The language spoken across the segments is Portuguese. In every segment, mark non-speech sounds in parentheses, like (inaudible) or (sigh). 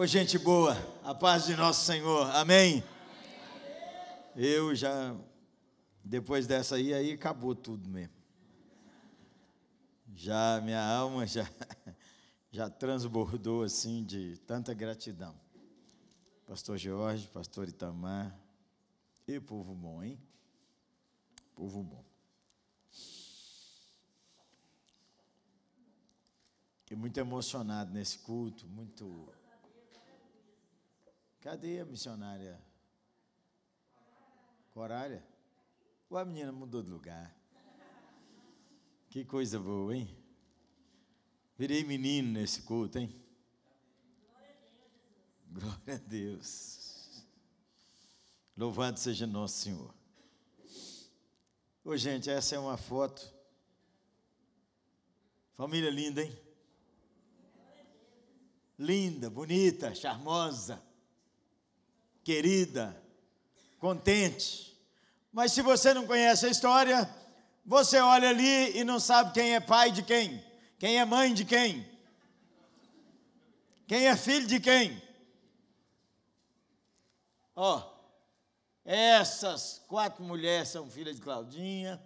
Ô gente boa, a paz de nosso Senhor, amém? Eu já, depois dessa aí, aí acabou tudo mesmo. Já, minha alma já, (laughs) já transbordou assim de tanta gratidão. Pastor Jorge, pastor Itamar, e povo bom, hein? Povo bom. Fiquei muito emocionado nesse culto, muito Cadê a missionária? Corária? Ou a menina mudou de lugar? Que coisa boa, hein? Virei menino nesse culto, hein? Glória a Deus. Louvado seja nosso Senhor. Ô, gente, essa é uma foto. Família linda, hein? Linda, bonita, charmosa querida, contente. Mas se você não conhece a história, você olha ali e não sabe quem é pai de quem, quem é mãe de quem, quem é filho de quem. Ó, oh, essas quatro mulheres são filhas de Claudinha,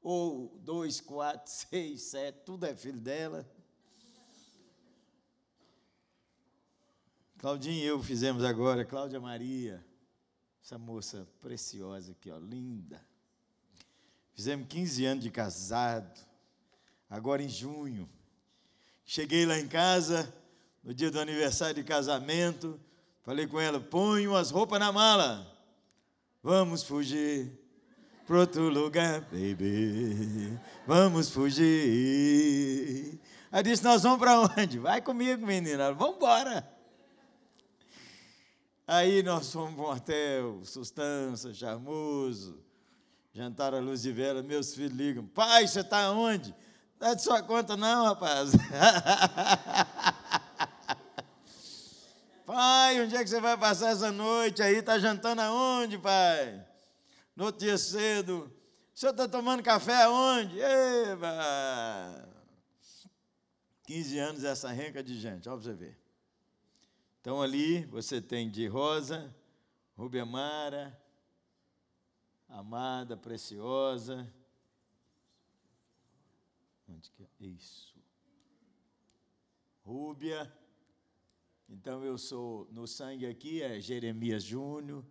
ou dois, quatro, (laughs) seis, sete, tudo é filho dela. Claudinha e eu fizemos agora, Cláudia Maria, essa moça preciosa aqui, ó, linda. Fizemos 15 anos de casado, agora em junho. Cheguei lá em casa, no dia do aniversário de casamento, falei com ela: põe umas roupas na mala, vamos fugir para outro lugar, baby, vamos fugir. Aí disse: nós vamos para onde? Vai comigo, menina, vamos embora. Aí nós fomos para um hotel, Sustância, Charmoso, jantar à luz de vela. Meus filhos ligam: Pai, você está onde? Não é de sua conta, não, rapaz. (laughs) pai, onde é que você vai passar essa noite aí? Está jantando aonde, pai? No outro dia cedo. O senhor está tomando café aonde? Eba! 15 anos essa renca de gente, olha para você ver. Então ali você tem de Rosa, Rubia Mara, amada, preciosa. Onde que é? Isso. Rúbia. Então eu sou, no sangue aqui é Jeremias Júnior,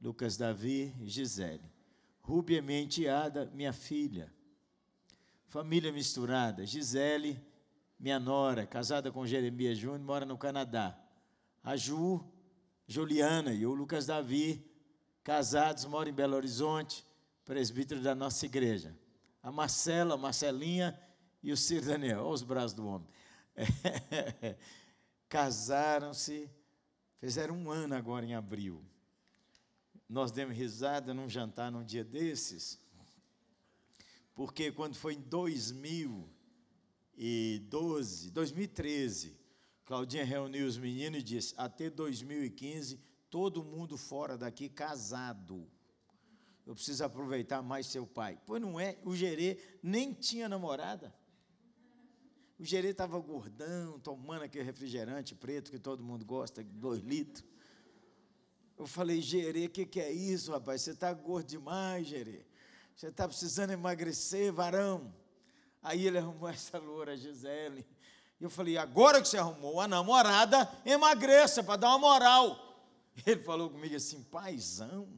Lucas Davi e Gisele. Rúbia é minha enteada, minha filha. Família misturada. Gisele, minha nora, casada com Jeremias Júnior, mora no Canadá a Ju, Juliana e o Lucas Davi, casados, moram em Belo Horizonte, presbítero da nossa igreja. A Marcela, Marcelinha e o Ciro Daniel, olha os braços do homem. (laughs) Casaram-se, fizeram um ano agora em abril. Nós demos risada num jantar num dia desses, porque quando foi em 2012, 2013, Claudinha reuniu os meninos e disse: até 2015, todo mundo fora daqui casado. Eu preciso aproveitar mais seu pai. Pois não é, o Gerê nem tinha namorada. O Gerê estava gordão, tomando aquele refrigerante preto que todo mundo gosta, dois litros. Eu falei, Gerê, o que, que é isso, rapaz? Você está gordo demais, Gerê. Você está precisando emagrecer, varão. Aí ele arrumou essa loura, Gisele. E eu falei: agora que você arrumou a namorada, emagreça para dar uma moral. (laughs) Ele falou comigo assim: paizão,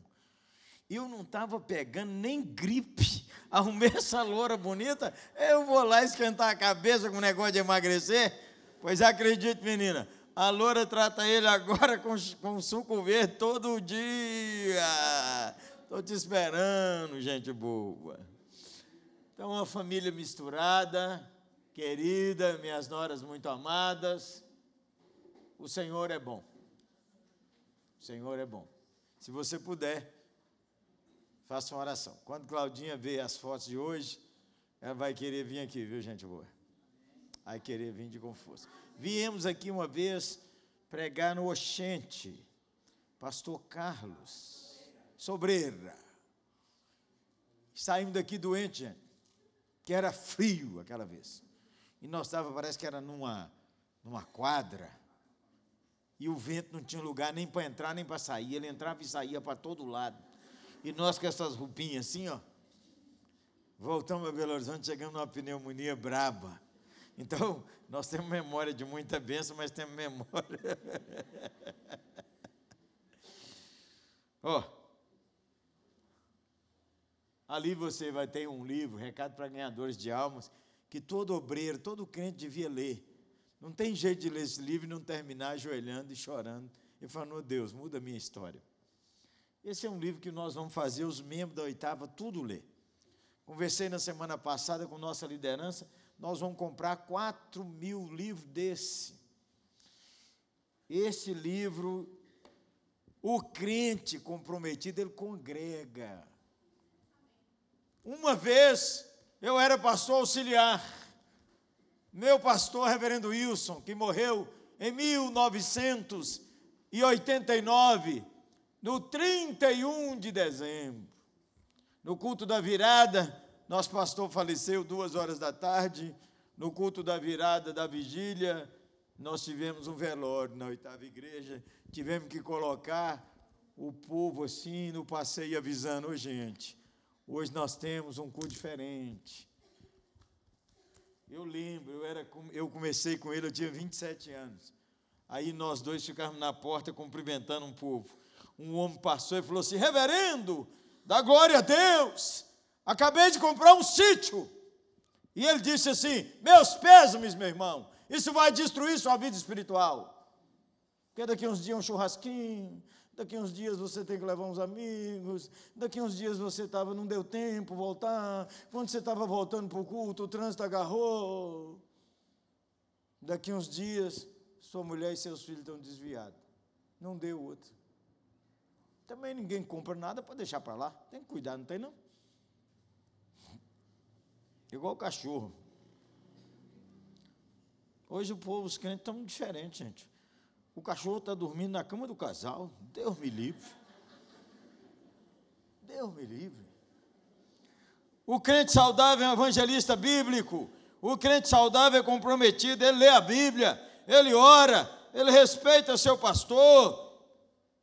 eu não estava pegando nem gripe. (laughs) Arrumei essa loura bonita, eu vou lá esquentar a cabeça com o negócio de emagrecer. Pois acredite, menina, a loura trata ele agora com, (laughs) com suco verde todo dia. Estou te esperando, gente boa. Então, uma família misturada, querida, minhas noras muito amadas, o Senhor é bom. O Senhor é bom. Se você puder, faça uma oração. Quando Claudinha vê as fotos de hoje, ela vai querer vir aqui, viu, gente boa? Vai querer vir de força. Viemos aqui uma vez pregar no Oxente, pastor Carlos Sobreira. Saímos daqui doente, gente, que era frio aquela vez. E nós estávamos, parece que era numa, numa quadra, E o vento não tinha lugar nem para entrar nem para sair. Ele entrava e saía para todo lado. E nós com essas roupinhas assim, ó. Voltamos a Belo Horizonte, chegamos numa pneumonia braba. Então, (laughs) nós temos memória de muita bênção, mas temos memória. (laughs) Ó, oh, ali você vai ter um livro, Recado para Ganhadores de Almas, que todo obreiro, todo crente devia ler. Não tem jeito de ler esse livro e não terminar ajoelhando e chorando e falando, oh, Deus, muda a minha história. Esse é um livro que nós vamos fazer, os membros da oitava, tudo ler. Conversei na semana passada com nossa liderança, nós vamos comprar 4 mil livros desse. Esse livro, o crente comprometido, ele congrega. Uma vez, eu era pastor auxiliar. Meu pastor, reverendo Wilson, que morreu em 1989, no 31 de dezembro. No culto da virada, nosso pastor faleceu duas horas da tarde. No culto da virada da vigília, nós tivemos um velório na oitava igreja. Tivemos que colocar o povo assim no passeio avisando, gente, hoje nós temos um culto diferente. Eu lembro, eu, era, eu comecei com ele, eu tinha 27 anos. Aí nós dois ficávamos na porta cumprimentando um povo. Um homem passou e falou assim: Reverendo, dá glória a Deus. Acabei de comprar um sítio. E ele disse assim: Meus pésames, meu irmão, isso vai destruir sua vida espiritual. Porque daqui uns dias um churrasquinho, daqui uns dias você tem que levar uns amigos, daqui uns dias você estava, não deu tempo voltar, quando você estava voltando para o culto, o trânsito agarrou. Daqui uns dias, sua mulher e seus filhos estão desviados. Não deu outro. Também ninguém compra nada para deixar para lá. Tem que cuidar, não tem não? Igual o cachorro. Hoje o povo, os crentes estão diferentes, gente. O cachorro está dormindo na cama do casal. Deus me livre. Deus me livre. O crente saudável é um evangelista bíblico. O crente saudável é comprometido. Ele lê a Bíblia, ele ora, ele respeita seu pastor,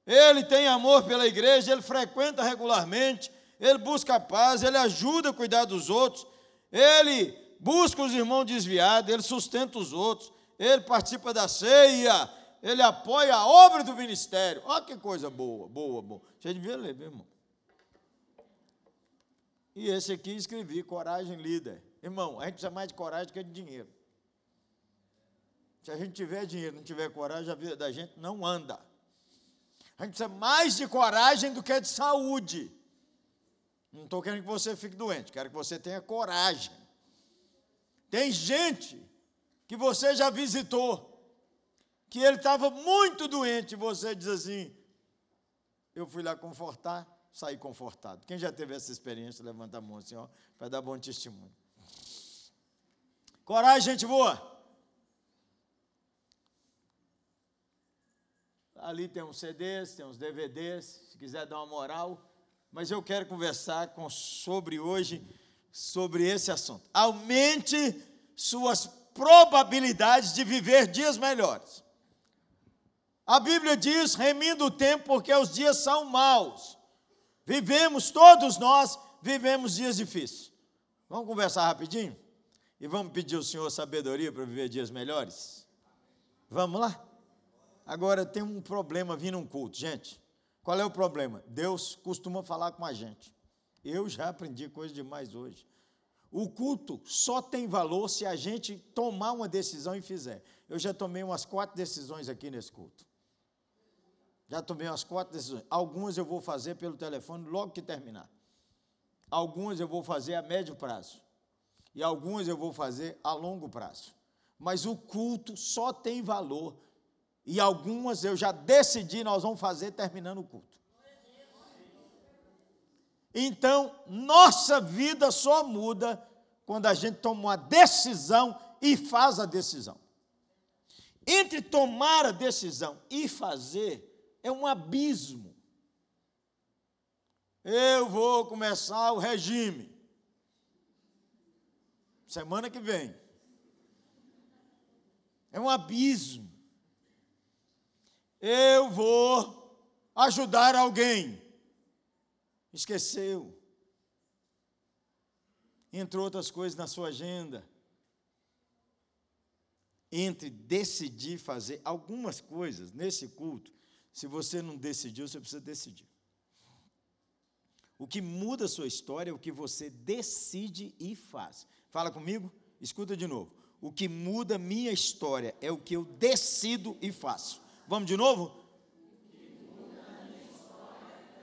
ele tem amor pela igreja, ele frequenta regularmente, ele busca paz, ele ajuda a cuidar dos outros, ele busca os irmãos desviados, ele sustenta os outros, ele participa da ceia, ele apoia a obra do ministério. Olha que coisa boa, boa, boa. Você devia ler, meu irmão. E esse aqui escrevi, Coragem Líder. Irmão, a gente precisa mais de coragem do que de dinheiro. Se a gente tiver dinheiro, não tiver coragem, a vida da gente não anda. A gente precisa mais de coragem do que de saúde. Não estou querendo que você fique doente, quero que você tenha coragem. Tem gente que você já visitou, que ele estava muito doente, você diz assim: eu fui lá confortar, saí confortado. Quem já teve essa experiência, levanta a mão assim, para dar bom testemunho. Coragem, gente boa. Ali tem uns CDs, tem uns DVDs, se quiser dar uma moral mas eu quero conversar com, sobre hoje, sobre esse assunto. Aumente suas probabilidades de viver dias melhores. A Bíblia diz, remindo o tempo, porque os dias são maus. Vivemos, todos nós vivemos dias difíceis. Vamos conversar rapidinho? E vamos pedir ao Senhor sabedoria para viver dias melhores? Vamos lá? Agora tem um problema vindo um culto, gente. Qual é o problema? Deus costuma falar com a gente. Eu já aprendi coisa demais hoje. O culto só tem valor se a gente tomar uma decisão e fizer. Eu já tomei umas quatro decisões aqui nesse culto. Já tomei umas quatro decisões. Algumas eu vou fazer pelo telefone logo que terminar. Algumas eu vou fazer a médio prazo. E algumas eu vou fazer a longo prazo. Mas o culto só tem valor e algumas eu já decidi, nós vamos fazer terminando o culto. Então, nossa vida só muda quando a gente toma uma decisão e faz a decisão. Entre tomar a decisão e fazer é um abismo. Eu vou começar o regime. Semana que vem. É um abismo. Eu vou ajudar alguém. Esqueceu. Entre outras coisas na sua agenda. Entre decidir fazer algumas coisas nesse culto, se você não decidiu, você precisa decidir. O que muda a sua história é o que você decide e faz. Fala comigo, escuta de novo. O que muda minha história é o que eu decido e faço. Vamos de novo?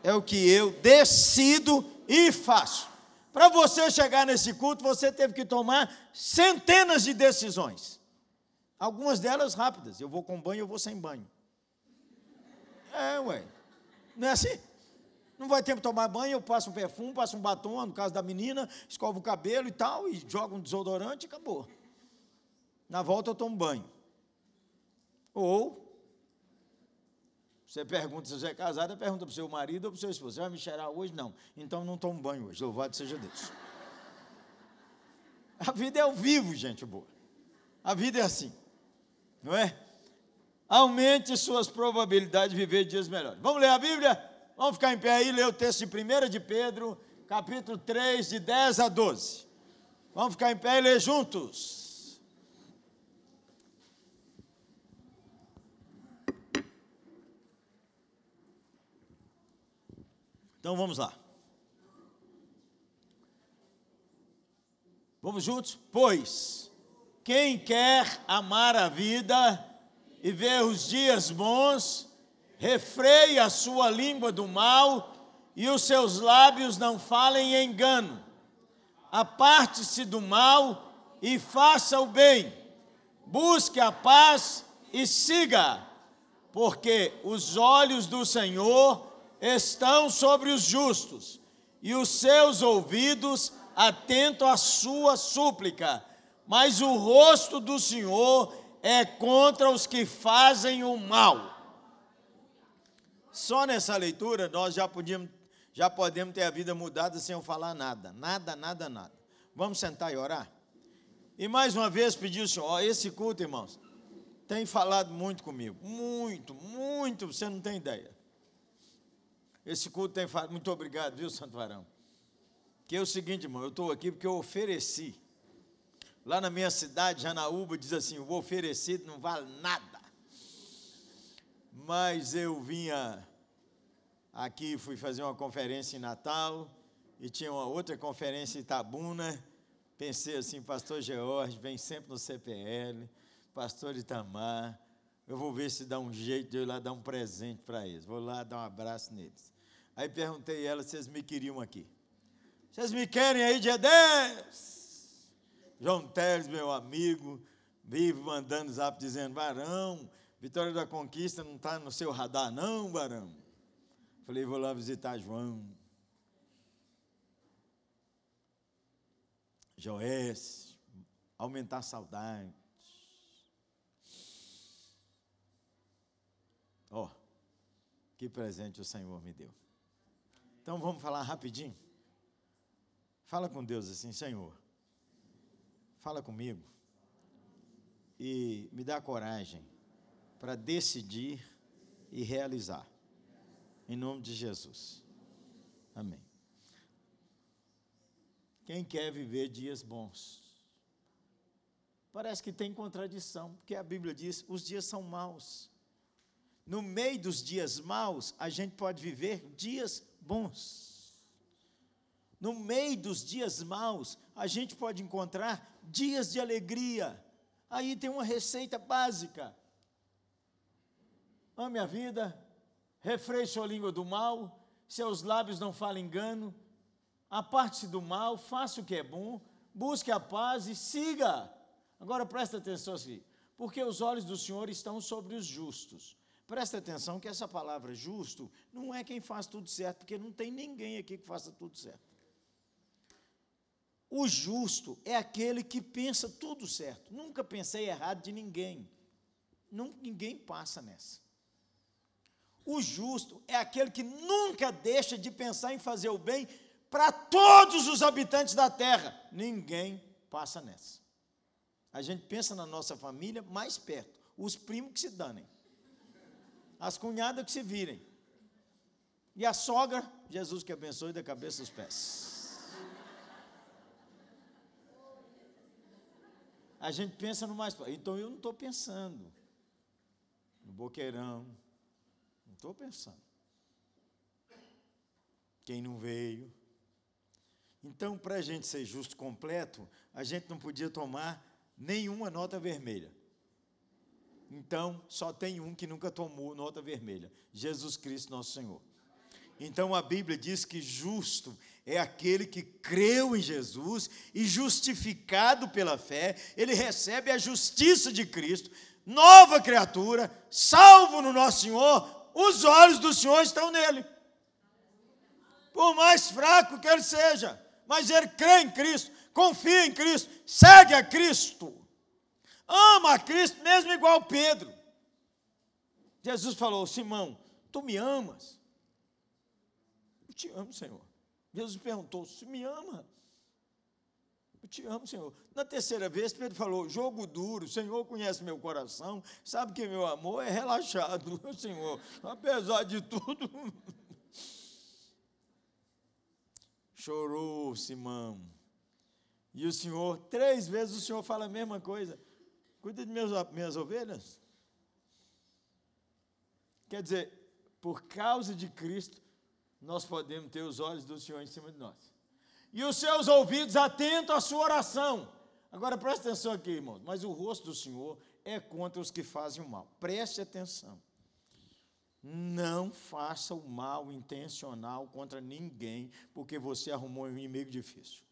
É o que eu decido e faço. Para você chegar nesse culto, você teve que tomar centenas de decisões. Algumas delas rápidas. Eu vou com banho, eu vou sem banho. É, ué. Não é assim? Não vai tempo tomar banho, eu passo um perfume, passo um batom, no caso da menina, escovo o cabelo e tal, e jogo um desodorante e acabou. Na volta eu tomo banho. Ou, você pergunta se você é casada, pergunta para o seu marido ou para o seu esposo: Você vai me cheirar hoje? Não. Então não tomo banho hoje. Louvado seja Deus. A vida é ao vivo, gente boa. A vida é assim. Não é? Aumente suas probabilidades de viver dias melhores. Vamos ler a Bíblia? Vamos ficar em pé aí ler o texto de 1 de Pedro, capítulo 3, de 10 a 12. Vamos ficar em pé e ler juntos. Então vamos lá. Vamos juntos? Pois, quem quer amar a vida e ver os dias bons, refreie a sua língua do mal e os seus lábios não falem engano. Aparte-se do mal e faça o bem. Busque a paz e siga, porque os olhos do Senhor estão sobre os justos e os seus ouvidos atentos à sua súplica. Mas o rosto do Senhor é contra os que fazem o mal. Só nessa leitura nós já podíamos, já podemos ter a vida mudada sem eu falar nada, nada, nada, nada. Vamos sentar e orar? E mais uma vez pedir o Senhor, ó, esse culto, irmãos, tem falado muito comigo, muito, muito, você não tem ideia. Esse culto tem falado, muito obrigado, viu, Santo Varão? Que é o seguinte, irmão, eu estou aqui porque eu ofereci. Lá na minha cidade, Janaúba, diz assim: o oferecido não vale nada mas eu vinha aqui, fui fazer uma conferência em Natal e tinha uma outra conferência em Itabuna. Pensei assim, pastor George, vem sempre no CPL, pastor Itamar, eu vou ver se dá um jeito de eu ir lá dar um presente para eles. Vou lá dar um abraço neles. Aí perguntei a ela se vocês me queriam aqui. Vocês me querem aí dia 10? João Teles, meu amigo, vive mandando zap dizendo, varão, Vitória da Conquista não está no seu radar, não, Barão. Falei, vou lá visitar João. Joés, aumentar a saudade. Ó, oh, que presente o Senhor me deu. Então vamos falar rapidinho. Fala com Deus assim, Senhor. Fala comigo. E me dá coragem para decidir e realizar. Em nome de Jesus. Amém. Quem quer viver dias bons? Parece que tem contradição, porque a Bíblia diz: os dias são maus. No meio dos dias maus, a gente pode viver dias bons. No meio dos dias maus, a gente pode encontrar dias de alegria. Aí tem uma receita básica ame a vida, refreie sua língua do mal, seus lábios não falem engano, aparte-se do mal, faça o que é bom, busque a paz e siga. Agora presta atenção assim, porque os olhos do Senhor estão sobre os justos. Presta atenção que essa palavra justo não é quem faz tudo certo, porque não tem ninguém aqui que faça tudo certo. O justo é aquele que pensa tudo certo. Nunca pensei errado de ninguém. ninguém passa nessa. O justo é aquele que nunca deixa de pensar em fazer o bem para todos os habitantes da terra. Ninguém passa nessa. A gente pensa na nossa família mais perto, os primos que se danem. As cunhadas que se virem. E a sogra, Jesus que abençoe da cabeça aos pés. A gente pensa no mais. Então eu não estou pensando no boqueirão. Não estou pensando. Quem não veio. Então, para a gente ser justo completo, a gente não podia tomar nenhuma nota vermelha. Então, só tem um que nunca tomou nota vermelha: Jesus Cristo, nosso Senhor. Então a Bíblia diz que justo é aquele que creu em Jesus e justificado pela fé, ele recebe a justiça de Cristo, nova criatura, salvo no nosso Senhor, os olhos do Senhor estão nele. Por mais fraco que ele seja, mas ele crê em Cristo, confia em Cristo, segue a Cristo, ama a Cristo, mesmo igual Pedro. Jesus falou: Simão, tu me amas? Te amo, Senhor. Jesus perguntou: Se me ama? Eu te amo, Senhor. Na terceira vez, Pedro falou: Jogo duro, o Senhor conhece meu coração, sabe que meu amor é relaxado, (laughs) Senhor, apesar de tudo. (laughs) Chorou Simão. E o Senhor, três vezes o Senhor fala a mesma coisa: Cuida de meus, minhas ovelhas. Quer dizer, por causa de Cristo, nós podemos ter os olhos do Senhor em cima de nós. E os seus ouvidos atentos à sua oração. Agora preste atenção aqui, irmãos. Mas o rosto do Senhor é contra os que fazem o mal. Preste atenção. Não faça o mal intencional contra ninguém, porque você arrumou um inimigo difícil.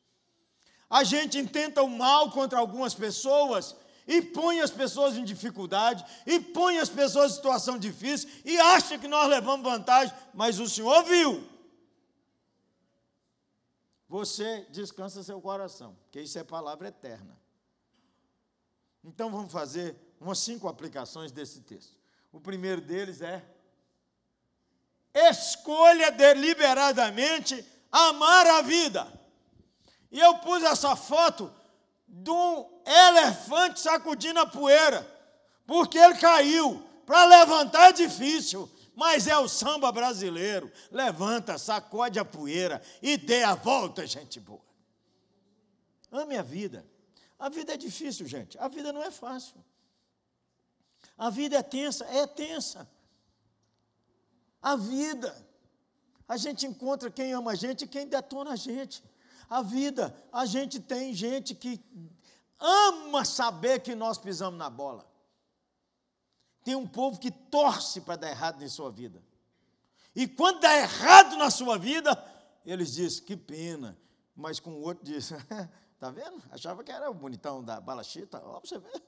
A gente intenta o mal contra algumas pessoas e põe as pessoas em dificuldade, e põe as pessoas em situação difícil, e acha que nós levamos vantagem, mas o Senhor viu. Você descansa seu coração, porque isso é palavra eterna. Então vamos fazer umas cinco aplicações desse texto. O primeiro deles é: escolha deliberadamente amar a vida. E eu pus essa foto de um elefante sacudindo a poeira, porque ele caiu. Para levantar é difícil, mas é o samba brasileiro. Levanta, sacode a poeira e dê a volta, gente boa. Ame a vida. A vida é difícil, gente. A vida não é fácil. A vida é tensa, é tensa. A vida. A gente encontra quem ama a gente e quem detona a gente. A vida, a gente tem gente que ama saber que nós pisamos na bola. Tem um povo que torce para dar errado em sua vida. E quando dá errado na sua vida, eles dizem, que pena. Mas com o outro diz, (laughs) tá vendo? Achava que era o bonitão da balachita, ó, você ver.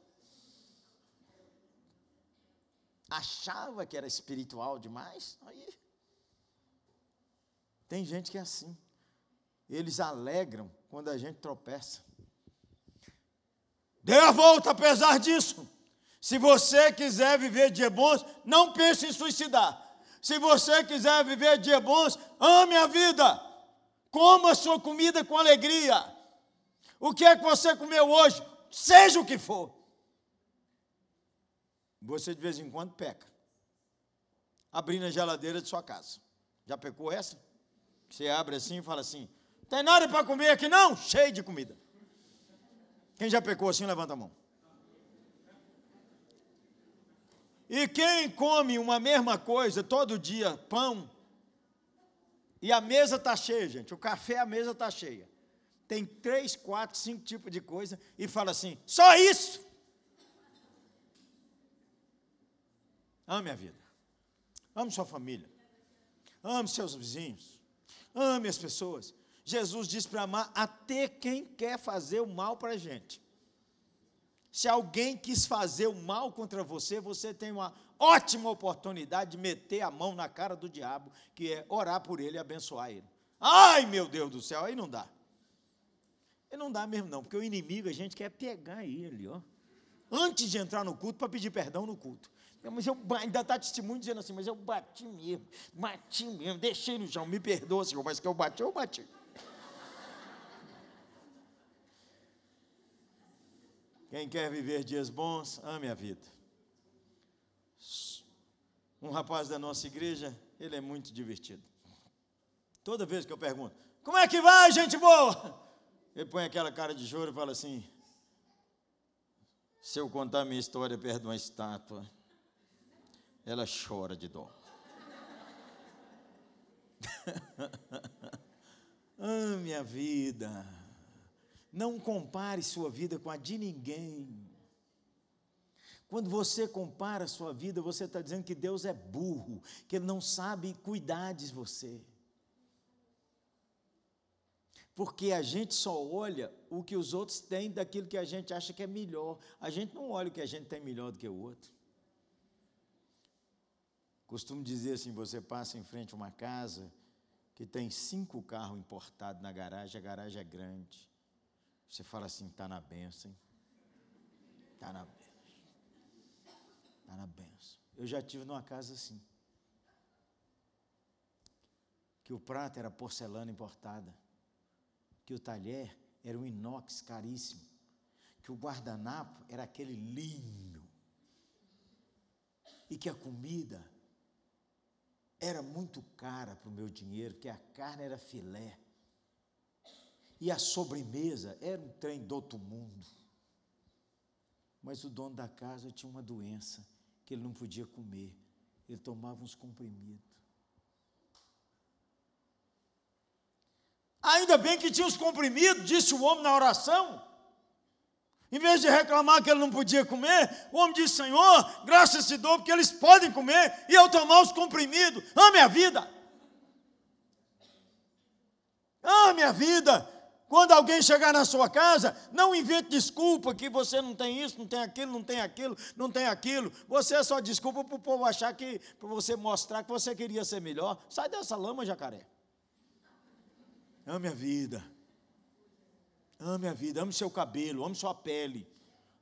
Achava que era espiritual demais. Aí. Tem gente que é assim. Eles alegram quando a gente tropeça. Dê a volta apesar disso. Se você quiser viver dias bons, não pense em suicidar. Se você quiser viver dias bons, ame a vida. Coma a sua comida com alegria. O que é que você comeu hoje? Seja o que for. Você de vez em quando peca. Abrindo a geladeira de sua casa. Já pecou essa? Você abre assim e fala assim: tem nada para comer aqui não? Cheio de comida. Quem já pecou assim, levanta a mão. E quem come uma mesma coisa todo dia, pão, e a mesa está cheia, gente, o café, a mesa está cheia. Tem três, quatro, cinco tipos de coisa e fala assim: só isso. Ame a vida. Ame sua família. Ame seus vizinhos. Ame as pessoas. Jesus diz para amar até quem quer fazer o mal para a gente. Se alguém quis fazer o mal contra você, você tem uma ótima oportunidade de meter a mão na cara do diabo, que é orar por ele e abençoar ele. Ai, meu Deus do céu, aí não dá. E não dá mesmo não, porque o inimigo a gente quer pegar ele, ó. Antes de entrar no culto para pedir perdão no culto. Mas eu ainda está testemunho dizendo assim, mas eu bati mesmo, bati mesmo, deixei no chão, me perdoa, Senhor, mas que eu bati, eu bati. Quem quer viver dias bons, ame a vida. Um rapaz da nossa igreja, ele é muito divertido. Toda vez que eu pergunto, como é que vai, gente boa? Ele põe aquela cara de choro e fala assim: se eu contar minha história perto de uma estátua, ela chora de dó. (laughs) ah, minha vida. Não compare sua vida com a de ninguém. Quando você compara a sua vida, você está dizendo que Deus é burro, que Ele não sabe cuidar de você. Porque a gente só olha o que os outros têm daquilo que a gente acha que é melhor. A gente não olha o que a gente tem melhor do que o outro. Costumo dizer assim: você passa em frente a uma casa que tem cinco carros importados na garagem, a garagem é grande. Você fala assim: está na benção, está na benção. Está na benção. Eu já tive numa casa assim. Que o prato era porcelana importada. Que o talher era um inox caríssimo. Que o guardanapo era aquele linho. E que a comida era muito cara para o meu dinheiro, porque a carne era filé. E a sobremesa era um trem do outro mundo. Mas o dono da casa tinha uma doença que ele não podia comer. Ele tomava uns comprimidos. Ainda bem que tinha os comprimidos, disse o homem na oração. Em vez de reclamar que ele não podia comer, o homem disse: Senhor, graças te dou, porque eles podem comer e eu tomar os comprimidos. Ame a vida. Ame a vida. Quando alguém chegar na sua casa, não invente desculpa que você não tem isso, não tem aquilo, não tem aquilo, não tem aquilo. Você é só desculpa para o povo achar que, para você mostrar que você queria ser melhor. Sai dessa lama, jacaré. Ame a vida. Ame a vida, ame seu cabelo, ame sua pele,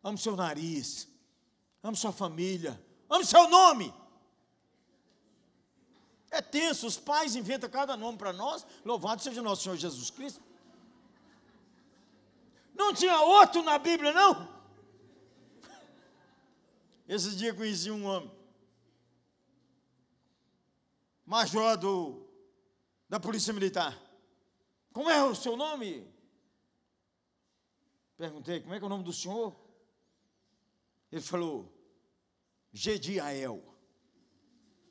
ame seu nariz, ame sua família, ame seu nome. É tenso, os pais inventam cada nome para nós. Louvado seja nosso Senhor Jesus Cristo. Não tinha outro na Bíblia, não? Esse dia conheci um homem, major do, da Polícia Militar. Como é o seu nome? Perguntei, como é que é o nome do senhor? Ele falou, Gediael.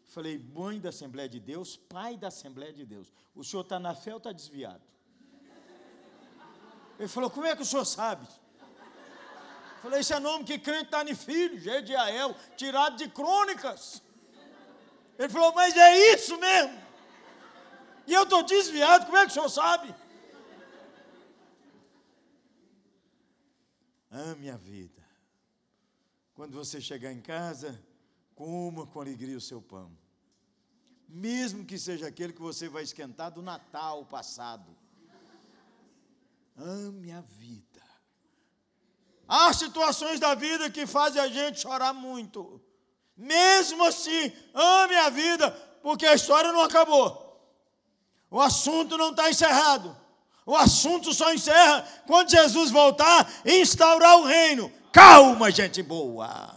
Falei, mãe da Assembleia de Deus, pai da Assembleia de Deus. O senhor está na fé ou está desviado? Ele falou: Como é que o senhor sabe? Eu falei: Esse é nome que crente está em filho, Gediael, tirado de crônicas. Ele falou: Mas é isso mesmo. E eu estou desviado, como é que o senhor sabe? Ame a vida. Quando você chegar em casa, coma com alegria o seu pão. Mesmo que seja aquele que você vai esquentar do Natal passado. Ame a vida. Há situações da vida que fazem a gente chorar muito. Mesmo assim, ame a vida, porque a história não acabou. O assunto não está encerrado. O assunto só encerra quando Jesus voltar e instaurar o reino. Calma, gente boa.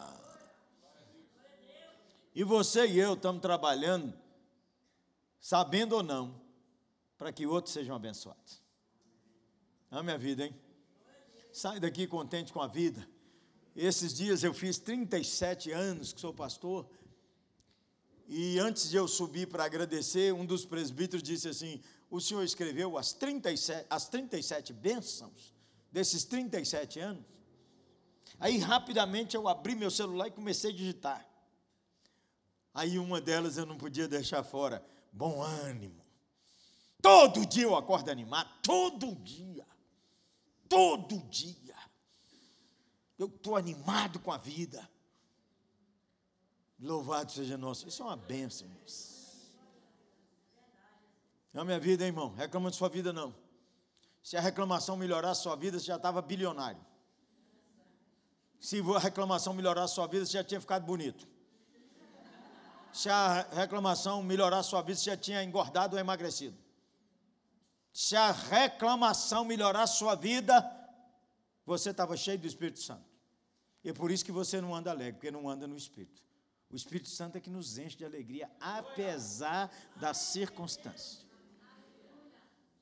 E você e eu estamos trabalhando, sabendo ou não, para que outros sejam abençoados. Ame a vida, hein? Sai daqui contente com a vida. Esses dias eu fiz 37 anos que sou pastor. E antes de eu subir para agradecer, um dos presbíteros disse assim: O senhor escreveu as 37, as 37 bênçãos desses 37 anos? Aí rapidamente eu abri meu celular e comecei a digitar. Aí uma delas eu não podia deixar fora: bom ânimo. Todo dia eu acordo animado, todo dia. Todo dia. Eu estou animado com a vida. Louvado seja nosso. Isso é uma bênção, é minha vida, hein, irmão. Reclama de sua vida, não. Se a reclamação melhorar a sua vida, você já estava bilionário. Se a reclamação melhorar a sua vida, você já tinha ficado bonito. Se a reclamação melhorar a sua vida, você já tinha engordado ou emagrecido se a reclamação melhorar a sua vida, você estava cheio do Espírito Santo. E é por isso que você não anda alegre, porque não anda no Espírito. O Espírito Santo é que nos enche de alegria, apesar das circunstâncias.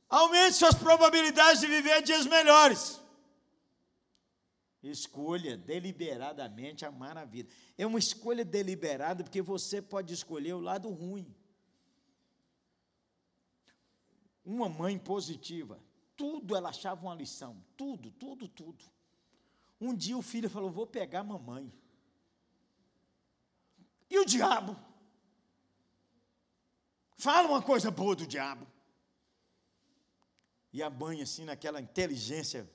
Aumente suas probabilidades de viver dias melhores. Escolha deliberadamente amar a vida. É uma escolha deliberada porque você pode escolher o lado ruim. Uma mãe positiva, tudo ela achava uma lição, tudo, tudo, tudo. Um dia o filho falou: Vou pegar a mamãe. E o diabo? Fala uma coisa boa do diabo. E a mãe, assim, naquela inteligência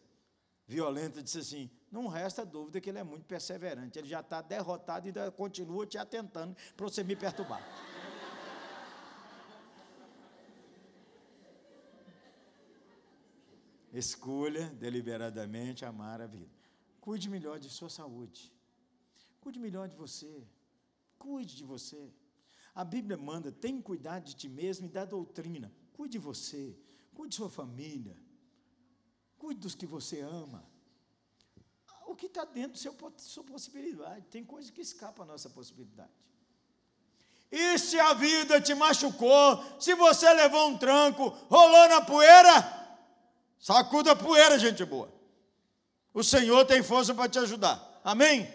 violenta, disse assim: não resta dúvida que ele é muito perseverante. Ele já está derrotado e ainda continua te atentando para você me perturbar. Escolha deliberadamente amar a vida. Cuide melhor de sua saúde. Cuide melhor de você. Cuide de você. A Bíblia manda, tem cuidado de ti mesmo e da doutrina. Cuide de você. Cuide de sua família. Cuide dos que você ama o que está dentro da sua possibilidade. Tem coisa que escapa a nossa possibilidade. E se a vida te machucou, se você levou um tranco, rolou na poeira, sacuda a poeira, gente boa. O Senhor tem força para te ajudar. Amém?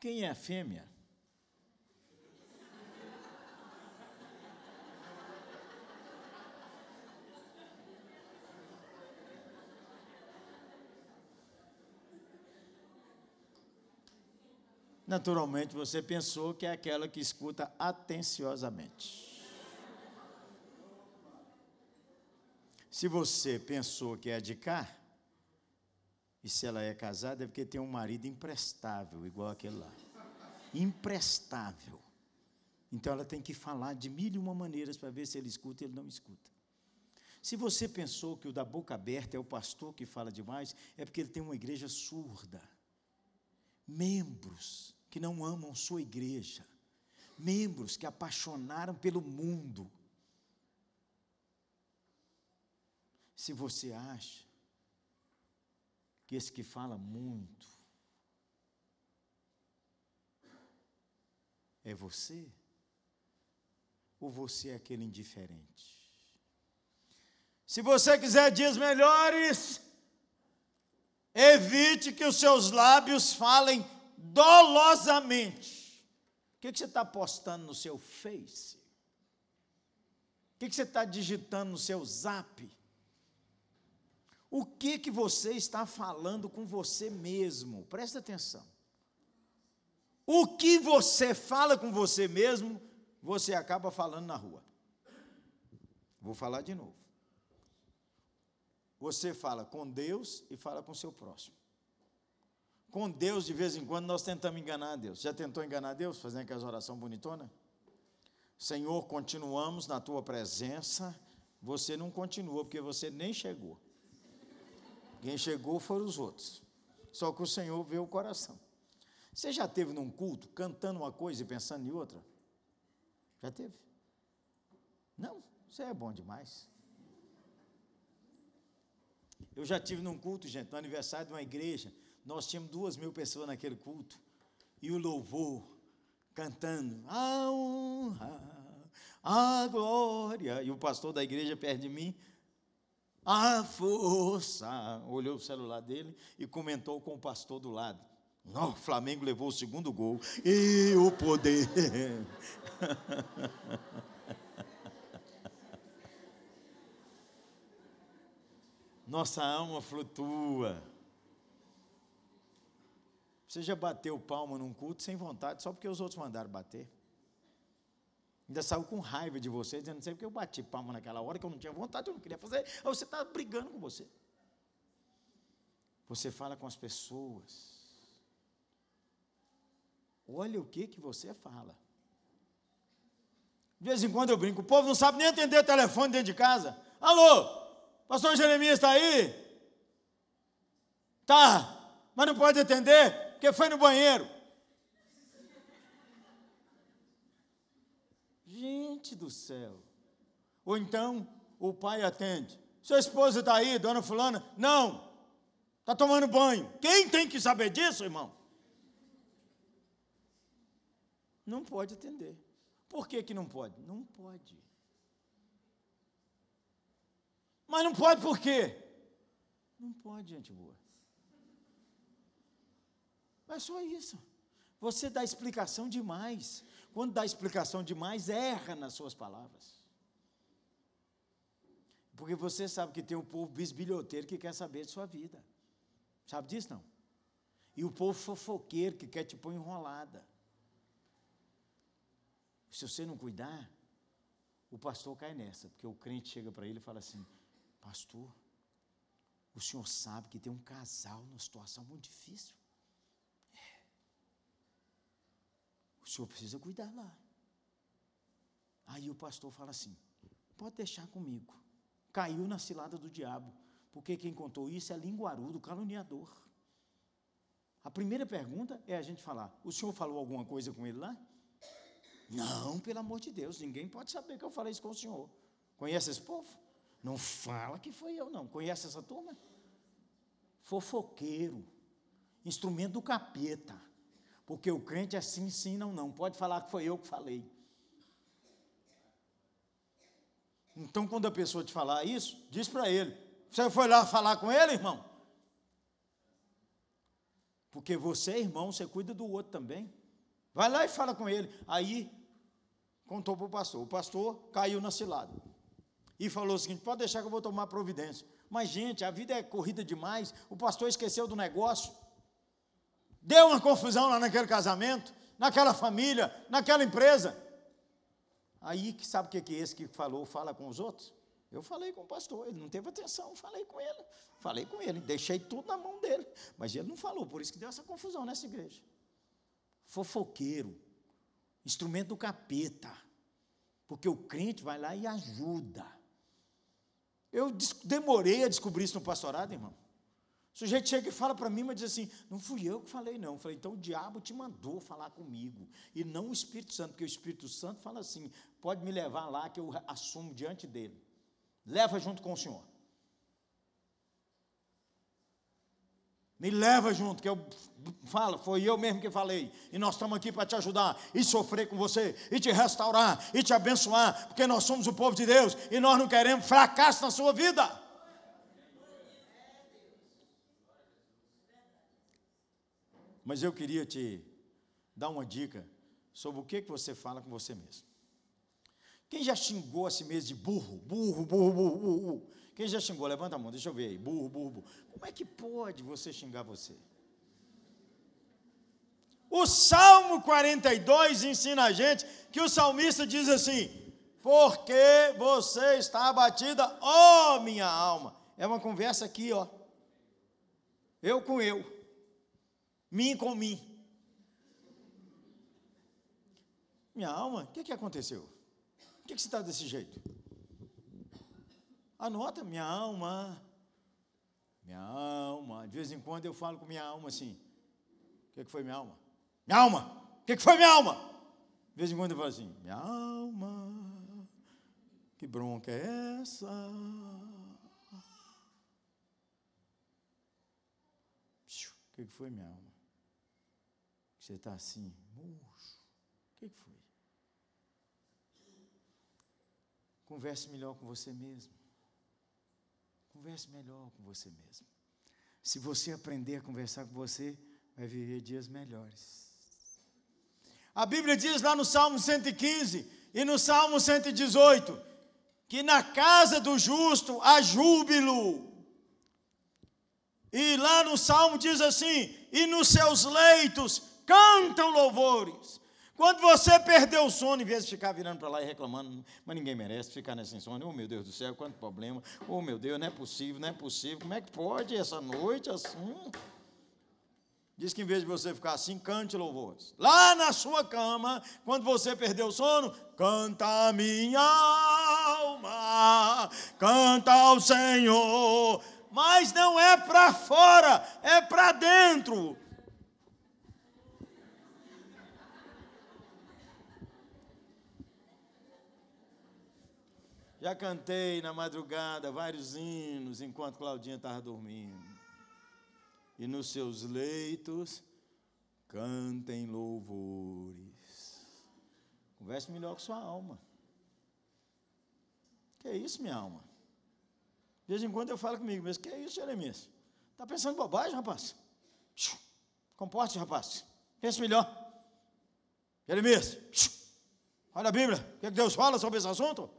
Quem é a fêmea? Naturalmente você pensou que é aquela que escuta atenciosamente. Se você pensou que é de cá, e se ela é casada, é porque tem um marido imprestável, igual aquele lá. Imprestável. Então ela tem que falar de mil e uma maneiras para ver se ele escuta ou ele não escuta. Se você pensou que o da boca aberta é o pastor que fala demais, é porque ele tem uma igreja surda. Membros que não amam sua igreja, membros que apaixonaram pelo mundo. Se você acha que esse que fala muito é você, ou você é aquele indiferente? Se você quiser dias melhores, evite que os seus lábios falem dolosamente. O que, que você está postando no seu Face? O que, que você está digitando no seu Zap? O que, que você está falando com você mesmo? Presta atenção. O que você fala com você mesmo, você acaba falando na rua. Vou falar de novo. Você fala com Deus e fala com seu próximo. Com Deus, de vez em quando, nós tentamos enganar Deus. Já tentou enganar Deus, fazendo aquelas orações bonitonas? Senhor, continuamos na tua presença. Você não continua, porque você nem chegou. Quem chegou foram os outros. Só que o Senhor vê o coração. Você já teve num culto cantando uma coisa e pensando em outra? Já teve? Não, isso é bom demais. Eu já tive num culto, gente, no aniversário de uma igreja. Nós tínhamos duas mil pessoas naquele culto. E o louvor cantando, a honra, a glória. E o pastor da igreja perto de mim, a força. Olhou o celular dele e comentou com o pastor do lado. o Flamengo levou o segundo gol. E o poder. (laughs) Nossa alma flutua. Você já bateu palma num culto sem vontade, só porque os outros mandaram bater? Ainda saiu com raiva de você, dizendo, não sei porque eu bati palma naquela hora que eu não tinha vontade, eu não queria fazer. Aí você está brigando com você. Você fala com as pessoas. Olha o que, que você fala. De vez em quando eu brinco, o povo não sabe nem atender o telefone dentro de casa. Alô, pastor Jeremias está aí? Tá, mas não pode atender? Porque foi no banheiro. Gente do céu. Ou então o pai atende. Sua esposa está aí, dona Fulana? Não. Está tomando banho. Quem tem que saber disso, irmão? Não pode atender. Por que, que não pode? Não pode. Mas não pode por quê? Não pode, gente boa. É só isso. Você dá explicação demais. Quando dá explicação demais, erra nas suas palavras. Porque você sabe que tem um povo bisbilhoteiro que quer saber de sua vida. Sabe disso não? E o povo fofoqueiro que quer te pôr enrolada. Se você não cuidar, o pastor cai nessa, porque o crente chega para ele e fala assim: Pastor, o senhor sabe que tem um casal numa situação muito difícil. É. O senhor precisa cuidar lá. Aí o pastor fala assim: Pode deixar comigo. Caiu na cilada do diabo, porque quem contou isso é linguarudo, caluniador. A primeira pergunta é a gente falar: O senhor falou alguma coisa com ele lá? Não, pelo amor de Deus, ninguém pode saber que eu falei isso com o senhor. Conhece esse povo? Não fala que foi eu, não. Conhece essa turma? Fofoqueiro, instrumento do capeta. Porque o crente é sim, sim, não, não. Pode falar que foi eu que falei. Então, quando a pessoa te falar isso, diz para ele: Você foi lá falar com ele, irmão? Porque você irmão, você cuida do outro também. Vai lá e fala com ele. Aí contou para o pastor. O pastor caiu na cilada. E falou o seguinte: pode deixar que eu vou tomar providência. Mas, gente, a vida é corrida demais. O pastor esqueceu do negócio. Deu uma confusão lá naquele casamento, naquela família, naquela empresa. Aí, sabe o que é esse que falou, fala com os outros? Eu falei com o pastor, ele não teve atenção, falei com ele. Falei com ele, deixei tudo na mão dele. Mas ele não falou, por isso que deu essa confusão nessa igreja. Fofoqueiro, instrumento do capeta. Porque o crente vai lá e ajuda. Eu demorei a descobrir isso no pastorado, irmão. O sujeito chega e fala para mim, mas diz assim: não fui eu que falei, não. Eu falei, então o diabo te mandou falar comigo, e não o Espírito Santo, porque o Espírito Santo fala assim: pode me levar lá que eu assumo diante dele. Leva junto com o Senhor. Me leva junto, que eu falo, foi eu mesmo que falei. E nós estamos aqui para te ajudar e sofrer com você, e te restaurar, e te abençoar, porque nós somos o povo de Deus e nós não queremos fracasso na sua vida. Mas eu queria te dar uma dica sobre o que, que você fala com você mesmo. Quem já xingou a si mesmo de burro, burro, burro, burro, burro? Quem já xingou? Levanta a mão, deixa eu ver aí. Burro, burro, burro. Como é que pode você xingar você? O Salmo 42 ensina a gente que o salmista diz assim: Porque você está abatida, ó minha alma. É uma conversa aqui, ó. Eu com eu. Mim com mim. Minha alma, o que, que aconteceu? Por que, que você está desse jeito? Anota minha alma. Minha alma. De vez em quando eu falo com minha alma assim. O que, que foi minha alma? Minha alma! O que, que foi minha alma? De vez em quando eu falo assim, minha alma, que bronca é essa? O que, que foi minha alma? Você está assim, murcho. O que, foi? Converse melhor com você mesmo. Converse melhor com você mesmo. Se você aprender a conversar com você, vai viver dias melhores. A Bíblia diz lá no Salmo 115 e no Salmo 118 que na casa do justo há júbilo. E lá no Salmo diz assim: e nos seus leitos cantam louvores. Quando você perdeu o sono, em vez de ficar virando para lá e reclamando, mas ninguém merece ficar nessa insônia, oh meu Deus do céu, quanto problema, oh meu Deus, não é possível, não é possível, como é que pode essa noite assim? Diz que em vez de você ficar assim, cante louvores. Lá na sua cama, quando você perdeu o sono, canta a minha alma, canta ao Senhor. Mas não é para fora, é para dentro. Já cantei na madrugada vários hinos enquanto Claudinha estava dormindo. e nos seus leitos cantem louvores. Converse melhor com sua alma. Que é isso, minha alma? De vez em quando eu falo comigo, mas que é isso, Jeremias? Está pensando bobagem, rapaz? Comporte, rapaz. Pense melhor. Jeremias, olha a Bíblia. O que Deus fala sobre esse assunto?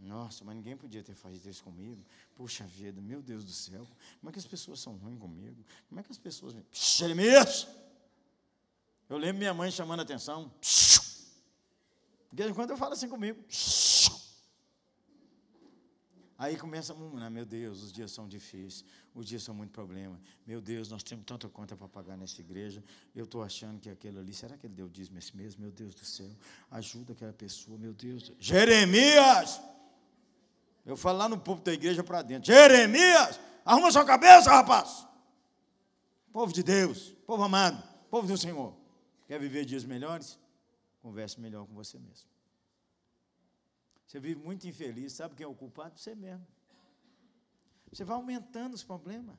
Nossa, mas ninguém podia ter feito isso comigo. Puxa vida, meu Deus do céu. Como é que as pessoas são ruins comigo? Como é que as pessoas. Jeremias! Eu lembro minha mãe chamando a atenção. De vez em quando eu falo assim comigo. Aí começa a murmurar, meu Deus, os dias são difíceis, os dias são muito problema. Meu Deus, nós temos tanta conta para pagar nessa igreja. Eu estou achando que aquele ali, será que ele deu dízimo esse mês? Meu Deus do céu, ajuda aquela pessoa, meu Deus. Jeremias! Eu falo lá no público da igreja para dentro. Jeremias, arruma sua cabeça, rapaz. Povo de Deus, povo amado, povo do Senhor. Quer viver dias melhores? Converse melhor com você mesmo. Você vive muito infeliz, sabe quem é o culpado? Você mesmo. Você vai aumentando os problemas.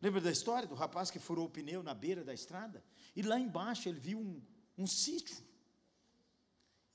Lembra da história do rapaz que furou o pneu na beira da estrada? E lá embaixo ele viu um, um sítio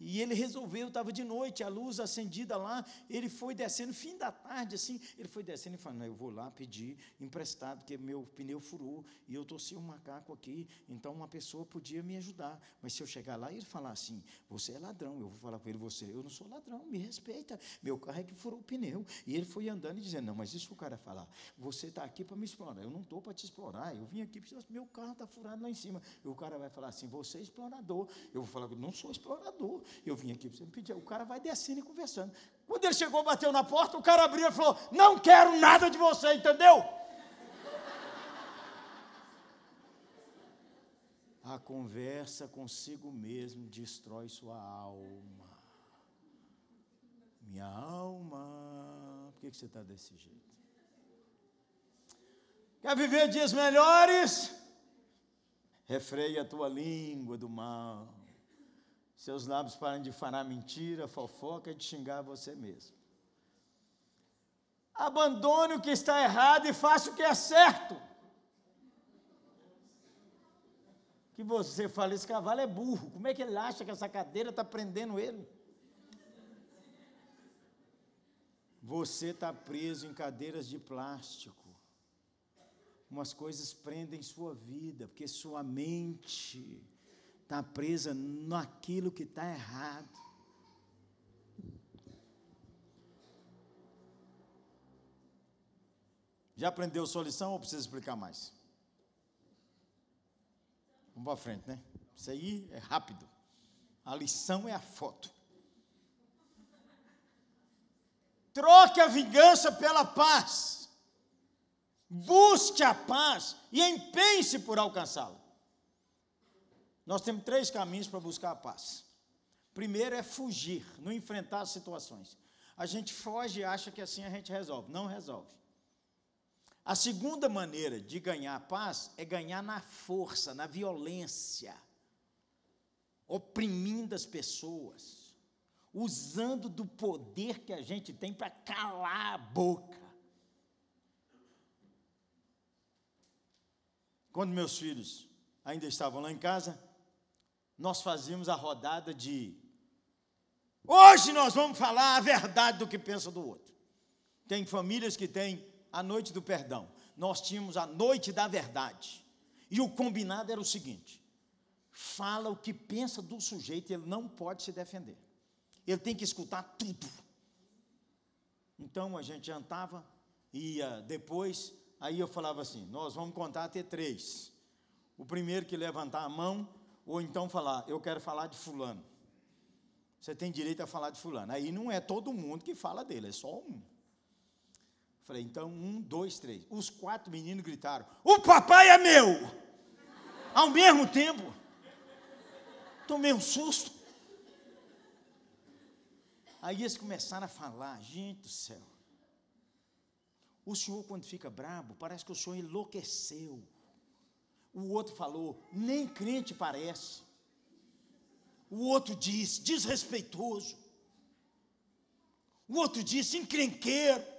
e ele resolveu, estava de noite, a luz acendida lá, ele foi descendo, fim da tarde, assim, ele foi descendo e falou, não, eu vou lá pedir emprestado, porque meu pneu furou, e eu torci um macaco aqui, então uma pessoa podia me ajudar. Mas se eu chegar lá e ele falar assim, você é ladrão, eu vou falar com ele, você, eu não sou ladrão, me respeita, meu carro é que furou o pneu. E ele foi andando e dizendo, não, mas isso o cara falar, você está aqui para me explorar, eu não estou para te explorar, eu vim aqui, meu carro está furado lá em cima. E o cara vai falar assim, você é explorador. Eu vou falar, não sou explorador, eu vim aqui para você me pedir. O cara vai descendo e conversando. Quando ele chegou, bateu na porta, o cara abriu e falou: Não quero nada de você, entendeu? A conversa consigo mesmo destrói sua alma. Minha alma, por que você está desse jeito? Quer viver dias melhores? Refreia a tua língua do mal. Seus lábios param de falar mentira, fofoca e de xingar você mesmo. Abandone o que está errado e faça o que é certo. Que você fala, esse cavalo é burro. Como é que ele acha que essa cadeira está prendendo ele? Você está preso em cadeiras de plástico. Umas coisas prendem sua vida, porque sua mente está presa naquilo que está errado. Já aprendeu sua lição ou precisa explicar mais? Vamos para frente, né? Isso aí é rápido. A lição é a foto. Troque a vingança pela paz. Busque a paz e empenhe-se por alcançá-la. Nós temos três caminhos para buscar a paz. Primeiro é fugir, não enfrentar as situações. A gente foge e acha que assim a gente resolve. Não resolve. A segunda maneira de ganhar a paz é ganhar na força, na violência, oprimindo as pessoas, usando do poder que a gente tem para calar a boca. Quando meus filhos ainda estavam lá em casa, nós fazíamos a rodada de hoje nós vamos falar a verdade do que pensa do outro. Tem famílias que têm a noite do perdão. Nós tínhamos a noite da verdade. E o combinado era o seguinte: fala o que pensa do sujeito, ele não pode se defender. Ele tem que escutar tudo. Então a gente jantava, ia depois, aí eu falava assim: nós vamos contar até três. O primeiro que levantar a mão, ou então falar, eu quero falar de fulano. Você tem direito a falar de fulano. Aí não é todo mundo que fala dele, é só um. Falei, então, um, dois, três. Os quatro meninos gritaram: O papai é meu! Ao mesmo tempo. Tomei um susto. Aí eles começaram a falar: Gente do céu. O senhor, quando fica brabo, parece que o senhor enlouqueceu. O outro falou, nem crente parece. O outro diz, desrespeitoso. O outro disse, encrenqueiro.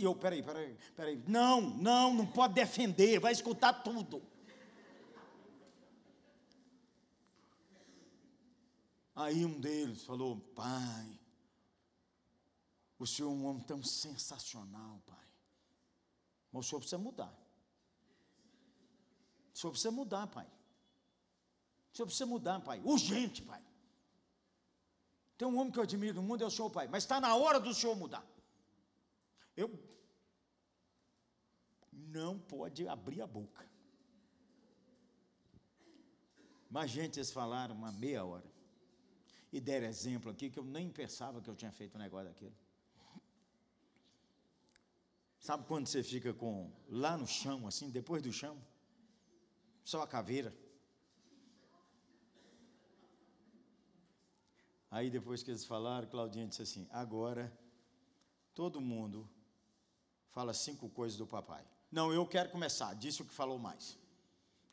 Eu, peraí, peraí, peraí. Não, não, não pode defender, vai escutar tudo. Aí um deles falou: Pai, o senhor é um homem tão sensacional, pai. Mas o senhor precisa mudar. O senhor precisa mudar, pai. O senhor precisa mudar, pai. Urgente, pai. Tem um homem que eu admiro no mundo, é o senhor, pai. Mas está na hora do senhor mudar. Eu. Não pode abrir a boca. Mas, gente, eles falaram uma meia hora. E deram exemplo aqui que eu nem pensava que eu tinha feito um negócio daquele. Sabe quando você fica com lá no chão, assim, depois do chão? Só a caveira. Aí depois que eles falaram, Claudinha disse assim: agora todo mundo fala cinco coisas do papai. Não, eu quero começar, disse o que falou mais.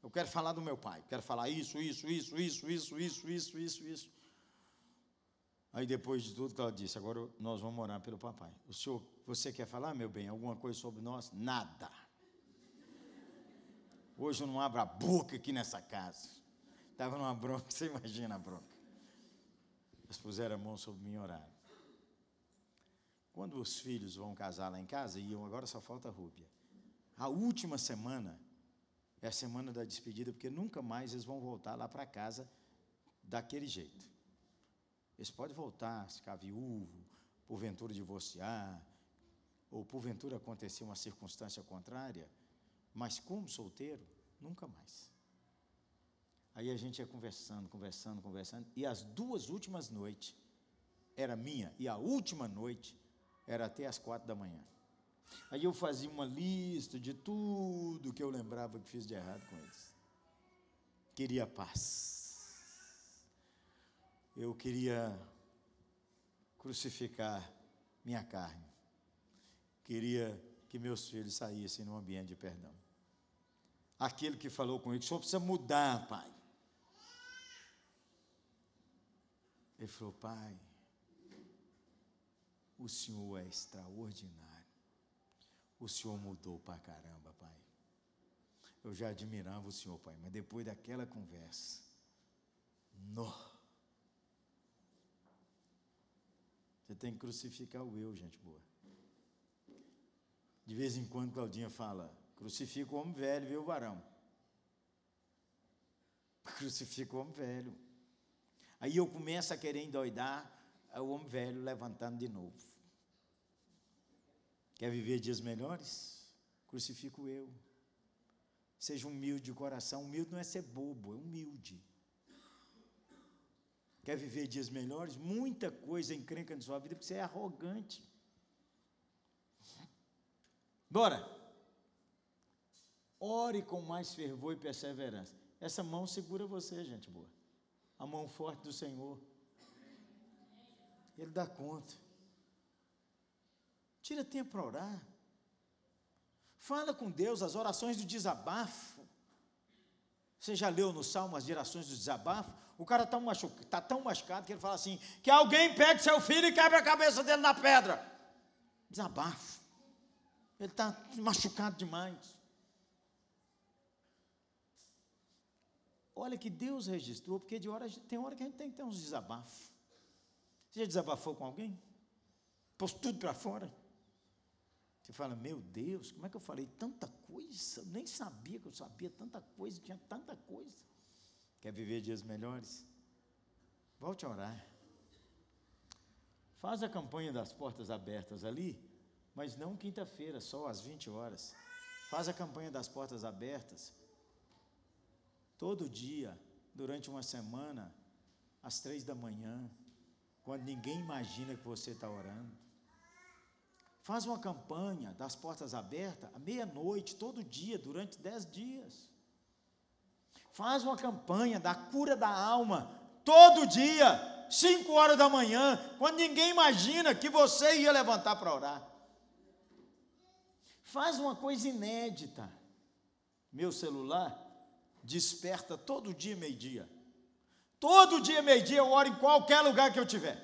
Eu quero falar do meu pai, quero falar isso, isso, isso, isso, isso, isso, isso, isso, isso. Aí depois de tudo que ela disse, agora nós vamos orar pelo papai. O senhor, você quer falar, meu bem, alguma coisa sobre nós? Nada. Hoje eu não abro a boca aqui nessa casa. Estava numa bronca, (laughs) você imagina a bronca. Eles puseram a mão sobre mim e oraram. Quando os filhos vão casar lá em casa, e agora só falta a Rúbia. A última semana é a semana da despedida, porque nunca mais eles vão voltar lá para casa daquele jeito. Eles podem voltar, ficar viúvo, porventura divorciar, ou porventura acontecer uma circunstância contrária, mas como solteiro, nunca mais. Aí a gente ia conversando, conversando, conversando, e as duas últimas noites era minha, e a última noite era até as quatro da manhã. Aí eu fazia uma lista de tudo que eu lembrava que fiz de errado com eles. Queria paz. Eu queria crucificar minha carne. Queria que meus filhos saíssem num ambiente de perdão. Aquele que falou com ele, o senhor precisa mudar, pai. Ele falou: Pai, o Senhor é extraordinário. O Senhor mudou para caramba, Pai. Eu já admirava o Senhor, Pai, mas depois daquela conversa, nó. Você tem que crucificar o eu, gente boa. De vez em quando Claudinha fala, crucifica o homem velho, viu, varão? (laughs) Crucifica o homem velho. Aí eu começo a querer endoidar, o homem velho levantando de novo. Quer viver dias melhores? Crucifico eu. Seja humilde de coração. Humilde não é ser bobo, é humilde. Quer viver dias melhores? Muita coisa encrenca na sua vida porque você é arrogante. Bora. Ore com mais fervor e perseverança. Essa mão segura você, gente boa a mão forte do Senhor. Ele dá conta. Tira tempo para orar. Fala com Deus as orações do desabafo. Você já leu no Salmo as gerações do desabafo? O cara está tá tão machucado que ele fala assim: que alguém pegue seu filho e quebre a cabeça dele na pedra. Desabafo. Ele está machucado demais. Olha que Deus registrou, porque de hora, tem hora que a gente tem que ter uns desabafos. Você já desabafou com alguém? Pôs tudo para fora? Você fala, meu Deus, como é que eu falei tanta coisa? Eu nem sabia que eu sabia tanta coisa, tinha tanta coisa. Quer viver dias melhores? Volte a orar. Faz a campanha das portas abertas ali, mas não quinta-feira, só às 20 horas. Faz a campanha das portas abertas todo dia, durante uma semana, às três da manhã, quando ninguém imagina que você está orando. Faz uma campanha das portas abertas à meia-noite, todo dia, durante dez dias. Faz uma campanha da cura da alma, todo dia, cinco horas da manhã, quando ninguém imagina que você ia levantar para orar. Faz uma coisa inédita. Meu celular desperta todo dia, meio-dia. Todo dia, meio-dia, eu oro em qualquer lugar que eu tiver.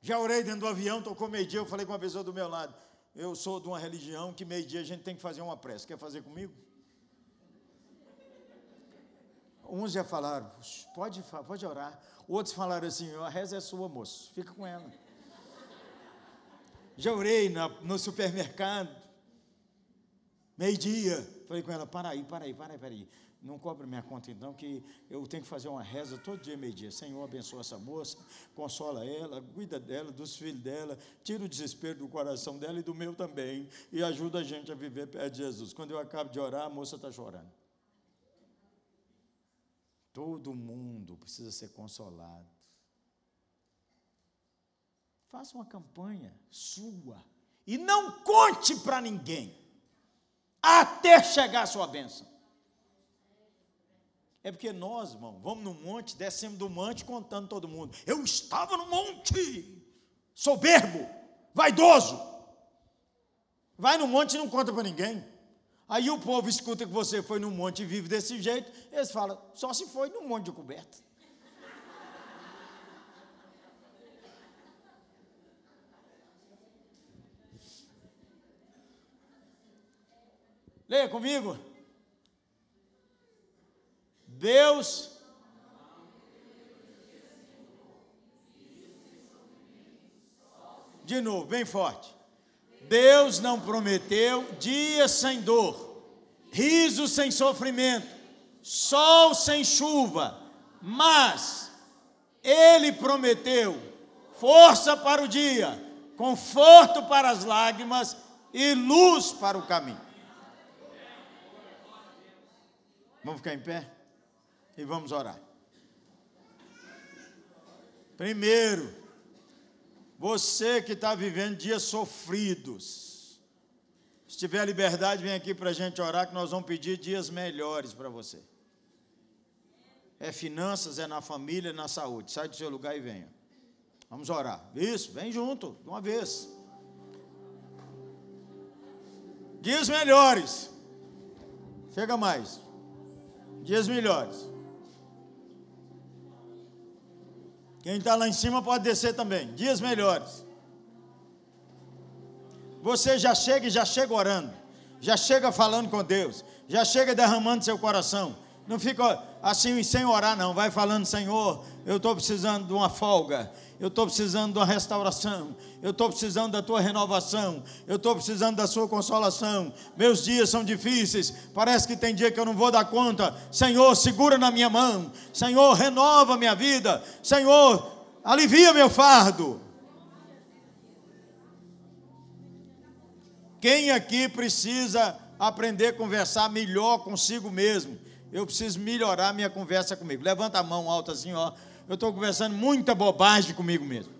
Já orei dentro do avião, tocou meio-dia, eu falei com uma pessoa do meu lado. Eu sou de uma religião que meio-dia a gente tem que fazer uma prece. Quer fazer comigo? Uns já falaram, pode, pode orar. Outros falaram assim, a reza é sua, moço, fica com ela. Já orei na, no supermercado, meio-dia. Falei com ela, para aí, para aí, para aí, para aí. Não cobre minha conta então, que eu tenho que fazer uma reza todo dia, meio-dia. Senhor, abençoa essa moça, consola ela, cuida dela, dos filhos dela, tira o desespero do coração dela e do meu também, e ajuda a gente a viver perto de Jesus. Quando eu acabo de orar, a moça está chorando. Todo mundo precisa ser consolado. Faça uma campanha sua e não conte para ninguém até chegar a sua bênção. É porque nós, irmão, vamos no monte, descemos do monte contando todo mundo. Eu estava no monte, soberbo, vaidoso. Vai no monte e não conta para ninguém. Aí o povo escuta que você foi no monte e vive desse jeito, eles falam, só se foi no monte de coberta. Leia comigo. Deus. De novo, bem forte. Deus não prometeu dias sem dor, riso sem sofrimento, sol sem chuva, mas Ele prometeu força para o dia, conforto para as lágrimas e luz para o caminho. Vamos ficar em pé? e vamos orar. Primeiro, você que está vivendo dias sofridos, se tiver liberdade, vem aqui para a gente orar, que nós vamos pedir dias melhores para você. É finanças, é na família, é na saúde. Sai do seu lugar e venha. Vamos orar. Isso, vem junto, de uma vez. Dias melhores. Chega mais. Dias melhores. Quem está lá em cima pode descer também. Dias melhores. Você já chega e já chega orando. Já chega falando com Deus. Já chega derramando seu coração. Não fica assim sem orar, não. Vai falando, Senhor, eu estou precisando de uma folga. Eu estou precisando de uma restauração. Eu estou precisando da tua renovação. Eu estou precisando da sua consolação. Meus dias são difíceis. Parece que tem dia que eu não vou dar conta. Senhor, segura na minha mão. Senhor, renova minha vida. Senhor, alivia meu fardo. Quem aqui precisa aprender a conversar melhor consigo mesmo? Eu preciso melhorar minha conversa comigo. Levanta a mão alta assim, ó eu estou conversando muita bobagem comigo mesmo.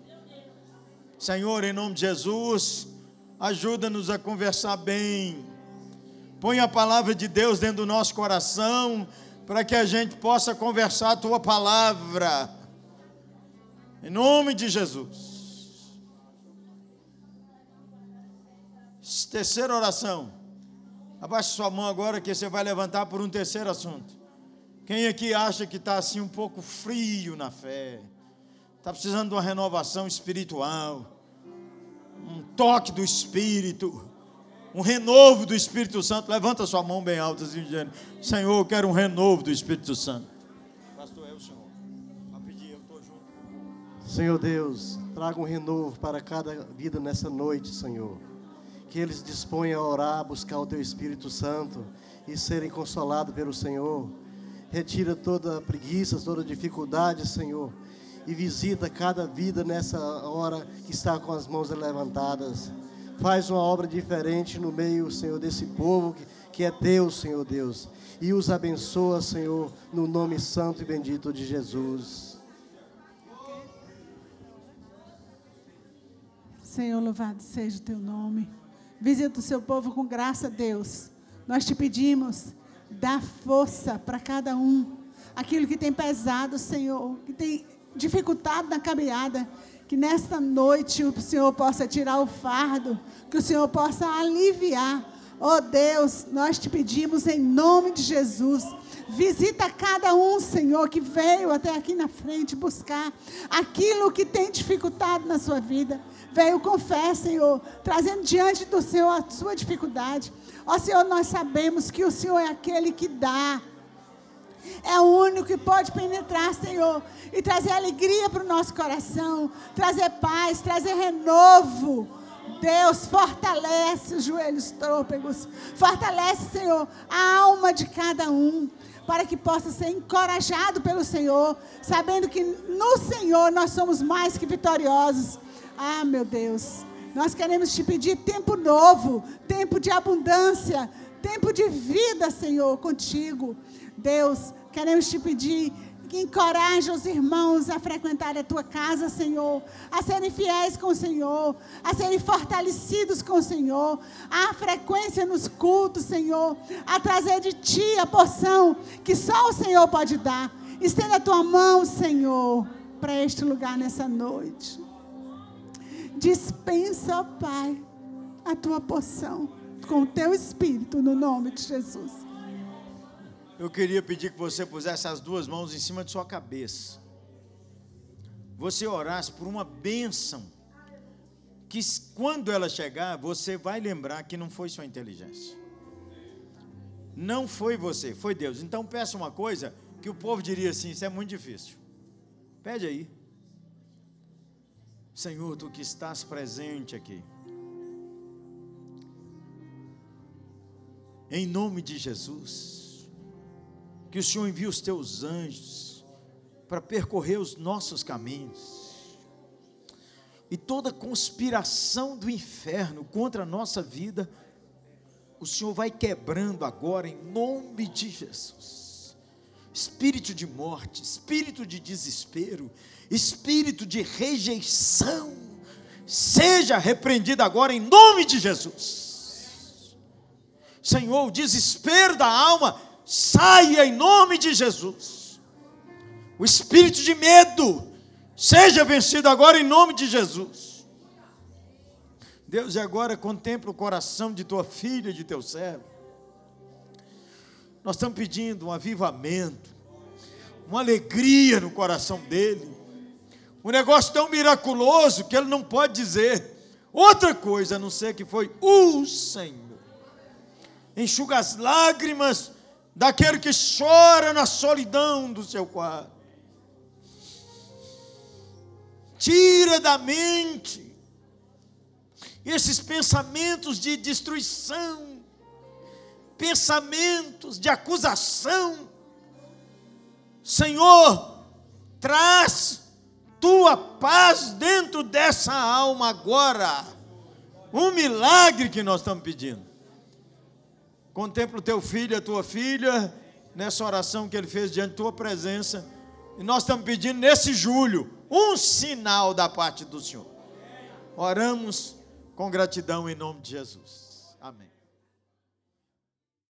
Senhor, em nome de Jesus, ajuda-nos a conversar bem. Põe a palavra de Deus dentro do nosso coração, para que a gente possa conversar a tua palavra. Em nome de Jesus. Terceira oração. Abaixe sua mão agora que você vai levantar por um terceiro assunto. Quem aqui acha que está assim um pouco frio na fé? Está precisando de uma renovação espiritual, um toque do Espírito, um renovo do Espírito Santo. Levanta sua mão bem alta, assim, dizendo: Senhor, eu quero um renovo do Espírito Santo. Pastor, é o Senhor. Pedir, eu estou junto. Senhor Deus, traga um renovo para cada vida nessa noite, Senhor. Que eles disponham a orar, buscar o Teu Espírito Santo e serem consolados pelo Senhor Retira toda preguiça, toda dificuldade, Senhor. E visita cada vida nessa hora que está com as mãos levantadas. Faz uma obra diferente no meio, Senhor, desse povo que, que é teu, Senhor Deus. E os abençoa, Senhor, no nome santo e bendito de Jesus. Senhor, louvado seja o teu nome. Visita o seu povo com graça, Deus. Nós te pedimos Dá força para cada um. Aquilo que tem pesado, Senhor, que tem dificultado na caminhada, que nesta noite o Senhor possa tirar o fardo, que o Senhor possa aliviar Oh Deus, nós te pedimos em nome de Jesus. Visita cada um, Senhor, que veio até aqui na frente buscar aquilo que tem dificultado na sua vida. Veio com fé, Senhor, trazendo diante do Senhor a sua dificuldade. Ó Senhor, nós sabemos que o Senhor é aquele que dá. É o único que pode penetrar, Senhor, e trazer alegria para o nosso coração, trazer paz, trazer renovo. Deus, fortalece os joelhos trôpegos, fortalece, Senhor, a alma de cada um, para que possa ser encorajado pelo Senhor, sabendo que no Senhor nós somos mais que vitoriosos. Ah, meu Deus, nós queremos te pedir tempo novo, tempo de abundância, tempo de vida, Senhor, contigo. Deus, queremos te pedir que encoraje os irmãos a frequentar a tua casa, Senhor, a serem fiéis com o Senhor, a serem fortalecidos com o Senhor, a frequência nos cultos, Senhor, a trazer de ti a porção que só o Senhor pode dar. Estenda a tua mão, Senhor, para este lugar nessa noite. Dispensa, ó Pai, a tua porção com o teu espírito, no nome de Jesus eu queria pedir que você pusesse as duas mãos em cima de sua cabeça. Você orasse por uma bênção. Que quando ela chegar, você vai lembrar que não foi sua inteligência. Não foi você, foi Deus. Então peça uma coisa que o povo diria assim: isso é muito difícil. Pede aí. Senhor, tu que estás presente aqui. Em nome de Jesus que o Senhor envie os teus anjos para percorrer os nossos caminhos. E toda conspiração do inferno contra a nossa vida, o Senhor vai quebrando agora em nome de Jesus. Espírito de morte, espírito de desespero, espírito de rejeição, seja repreendido agora em nome de Jesus. Senhor, o desespero da alma saia em nome de Jesus. O espírito de medo seja vencido agora em nome de Jesus. Deus, e agora contempla o coração de tua filha, de teu servo. Nós estamos pedindo um avivamento, uma alegria no coração dele, um negócio tão miraculoso que ele não pode dizer outra coisa a não ser que foi o Senhor. Enxuga as lágrimas daquele que chora na solidão do seu quarto. Tira da mente esses pensamentos de destruição, pensamentos de acusação. Senhor, traz tua paz dentro dessa alma agora. Um milagre que nós estamos pedindo. Contempla o teu filho, a tua filha, nessa oração que ele fez diante da tua presença. E nós estamos pedindo nesse julho um sinal da parte do Senhor. Oramos com gratidão em nome de Jesus. Amém.